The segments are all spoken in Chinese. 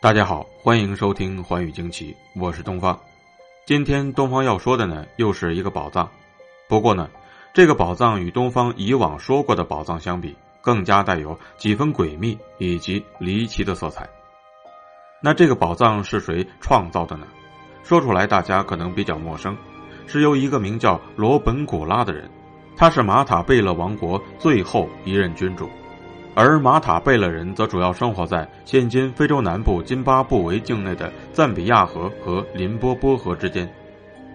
大家好，欢迎收听《寰宇惊奇》，我是东方。今天东方要说的呢，又是一个宝藏。不过呢，这个宝藏与东方以往说过的宝藏相比，更加带有几分诡秘以及离奇的色彩。那这个宝藏是谁创造的呢？说出来大家可能比较陌生，是由一个名叫罗本古拉的人，他是马塔贝勒王国最后一任君主。而马塔贝勒人则主要生活在现今非洲南部津巴布韦境内的赞比亚河和林波波河之间，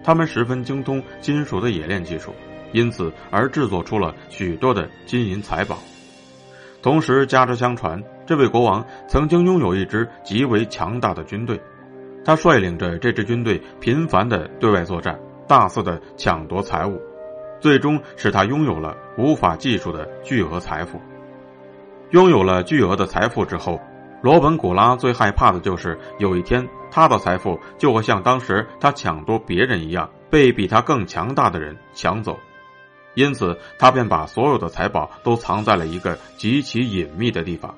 他们十分精通金属的冶炼技术，因此而制作出了许多的金银财宝。同时，家之相传，这位国王曾经拥有一支极为强大的军队，他率领着这支军队频繁的对外作战，大肆的抢夺财物，最终使他拥有了无法计数的巨额财富。拥有了巨额的财富之后，罗本古拉最害怕的就是有一天他的财富就会像当时他抢夺别人一样被比他更强大的人抢走，因此他便把所有的财宝都藏在了一个极其隐秘的地方。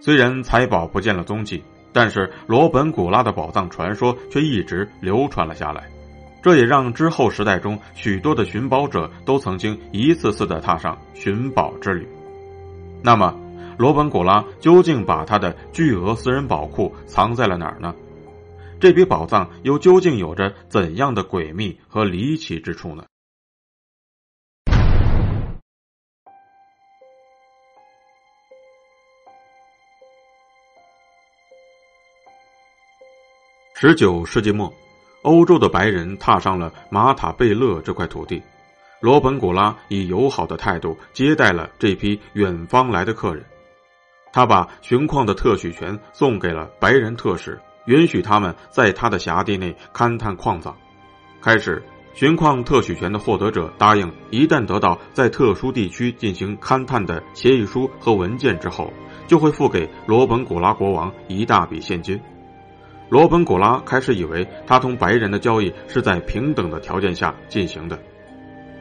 虽然财宝不见了踪迹，但是罗本古拉的宝藏传说却一直流传了下来，这也让之后时代中许多的寻宝者都曾经一次次的踏上寻宝之旅。那么。罗本古拉究竟把他的巨额私人宝库藏在了哪儿呢？这笔宝藏又究竟有着怎样的诡秘和离奇之处呢？十九世纪末，欧洲的白人踏上了马塔贝勒这块土地，罗本古拉以友好的态度接待了这批远方来的客人。他把寻矿的特许权送给了白人特使，允许他们在他的辖地内勘探矿藏。开始，寻矿特许权的获得者答应，一旦得到在特殊地区进行勘探的协议书和文件之后，就会付给罗本古拉国王一大笔现金。罗本古拉开始以为他同白人的交易是在平等的条件下进行的，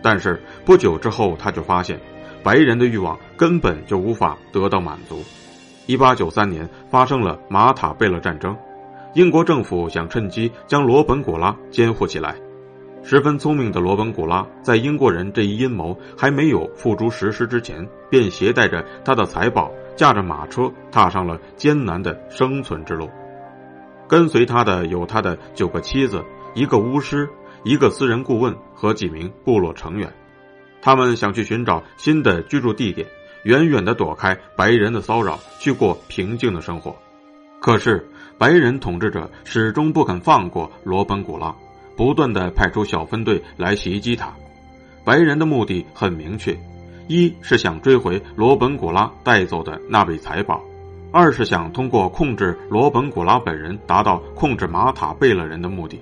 但是不久之后，他就发现，白人的欲望根本就无法得到满足。一八九三年发生了马塔贝勒战争，英国政府想趁机将罗本古拉监护起来。十分聪明的罗本古拉在英国人这一阴谋还没有付诸实施之前，便携带着他的财宝，驾着马车踏上了艰难的生存之路。跟随他的有他的九个妻子、一个巫师、一个私人顾问和几名部落成员，他们想去寻找新的居住地点。远远的躲开白人的骚扰，去过平静的生活。可是，白人统治者始终不肯放过罗本古拉，不断的派出小分队来袭击他。白人的目的很明确：一是想追回罗本古拉带走的那笔财宝；二是想通过控制罗本古拉本人，达到控制马塔贝勒人的目的。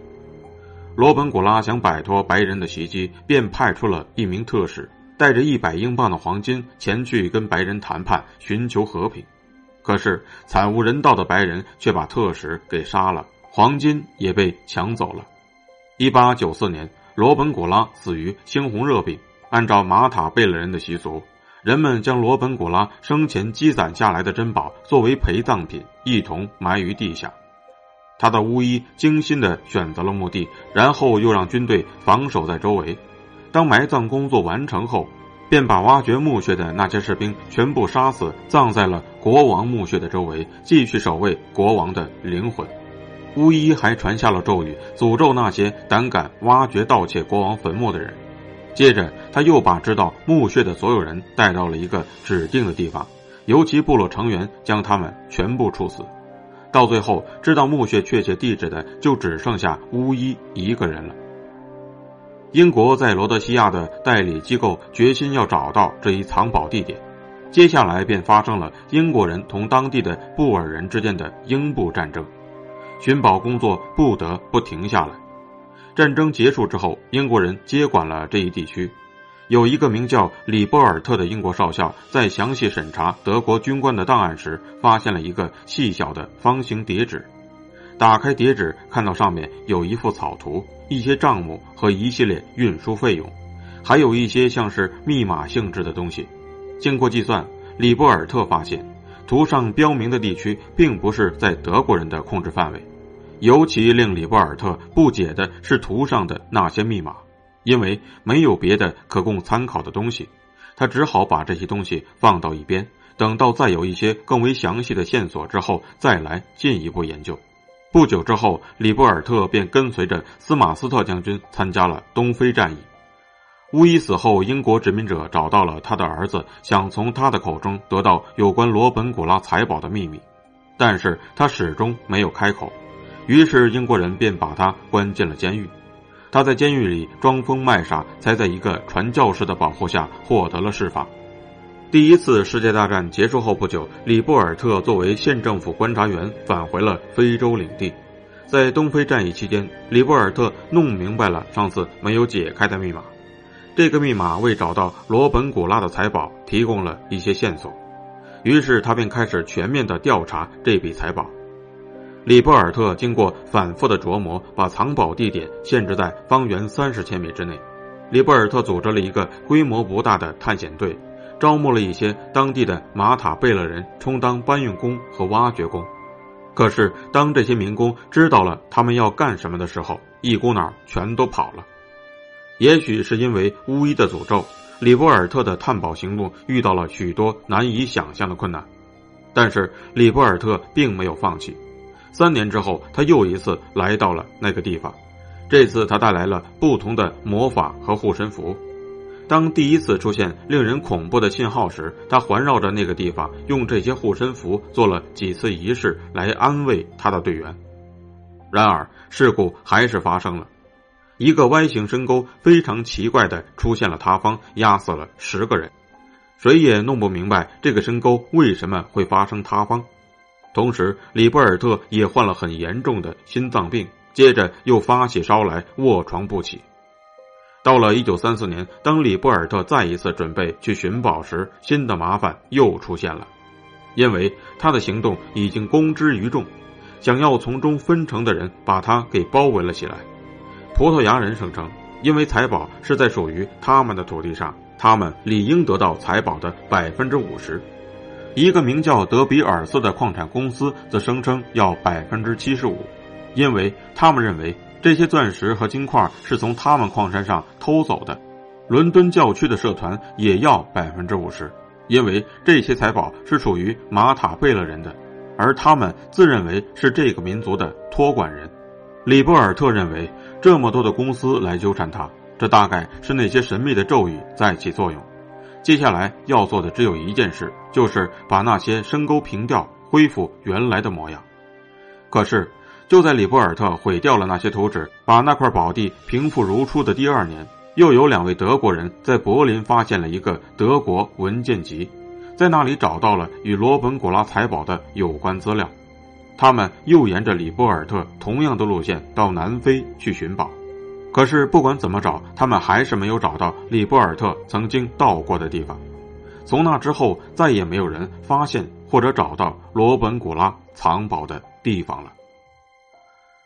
罗本古拉想摆脱白人的袭击，便派出了一名特使。带着一百英镑的黄金前去跟白人谈判，寻求和平。可是惨无人道的白人却把特使给杀了，黄金也被抢走了。一八九四年，罗本古拉死于猩红热病。按照马塔贝勒人的习俗，人们将罗本古拉生前积攒下来的珍宝作为陪葬品，一同埋于地下。他的巫医精心的选择了墓地，然后又让军队防守在周围。当埋葬工作完成后，便把挖掘墓穴的那些士兵全部杀死，葬在了国王墓穴的周围，继续守卫国王的灵魂。巫医还传下了咒语，诅咒那些胆敢挖掘盗窃国王坟墓的人。接着，他又把知道墓穴的所有人带到了一个指定的地方，由其部落成员将他们全部处死。到最后，知道墓穴确切地址的就只剩下巫医一个人了。英国在罗德西亚的代理机构决心要找到这一藏宝地点，接下来便发生了英国人同当地的布尔人之间的英布战争。寻宝工作不得不停下来。战争结束之后，英国人接管了这一地区。有一个名叫里波尔特的英国少校，在详细审查德国军官的档案时，发现了一个细小的方形叠纸。打开叠纸，看到上面有一幅草图、一些账目和一系列运输费用，还有一些像是密码性质的东西。经过计算，里波尔特发现，图上标明的地区并不是在德国人的控制范围。尤其令里波尔特不解的是图上的那些密码。因为没有别的可供参考的东西，他只好把这些东西放到一边，等到再有一些更为详细的线索之后再来进一步研究。不久之后，里布尔特便跟随着斯马斯特将军参加了东非战役。乌伊死后，英国殖民者找到了他的儿子，想从他的口中得到有关罗本古拉财宝的秘密，但是他始终没有开口，于是英国人便把他关进了监狱。他在监狱里装疯卖傻，才在一个传教士的保护下获得了释放。第一次世界大战结束后不久，里布尔特作为县政府观察员返回了非洲领地。在东非战役期间，里布尔特弄明白了上次没有解开的密码。这个密码为找到罗本古拉的财宝提供了一些线索，于是他便开始全面的调查这笔财宝。里波尔特经过反复的琢磨，把藏宝地点限制在方圆三十千米之内。里波尔特组织了一个规模不大的探险队，招募了一些当地的马塔贝勒人充当搬运工和挖掘工。可是，当这些民工知道了他们要干什么的时候，一股脑全都跑了。也许是因为巫医的诅咒，里波尔特的探宝行动遇到了许多难以想象的困难。但是，里波尔特并没有放弃。三年之后，他又一次来到了那个地方。这次他带来了不同的魔法和护身符。当第一次出现令人恐怖的信号时，他环绕着那个地方，用这些护身符做了几次仪式来安慰他的队员。然而，事故还是发生了。一个 Y 型深沟非常奇怪的出现了塌方，压死了十个人。谁也弄不明白这个深沟为什么会发生塌方。同时，里波尔特也患了很严重的心脏病，接着又发起烧来，卧床不起。到了一九三四年，当里波尔特再一次准备去寻宝时，新的麻烦又出现了，因为他的行动已经公之于众，想要从中分成的人把他给包围了起来。葡萄牙人声称，因为财宝是在属于他们的土地上，他们理应得到财宝的百分之五十。一个名叫德比尔斯的矿产公司则声称要百分之七十五，因为他们认为这些钻石和金块是从他们矿山上偷走的。伦敦教区的社团也要百分之五十，因为这些财宝是属于马塔贝勒人的，而他们自认为是这个民族的托管人。里波尔特认为，这么多的公司来纠缠他，这大概是那些神秘的咒语在起作用。接下来要做的只有一件事，就是把那些深沟平掉，恢复原来的模样。可是，就在里波尔特毁掉了那些图纸，把那块宝地平复如初的第二年，又有两位德国人在柏林发现了一个德国文件集，在那里找到了与罗本古拉财宝的有关资料。他们又沿着里波尔特同样的路线到南非去寻宝。可是不管怎么找，他们还是没有找到里波尔特曾经到过的地方。从那之后，再也没有人发现或者找到罗本古拉藏宝的地方了。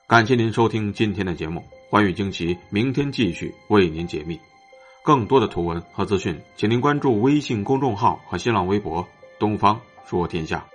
感谢您收听今天的节目，欢愉惊奇，明天继续为您解密。更多的图文和资讯，请您关注微信公众号和新浪微博“东方说天下”。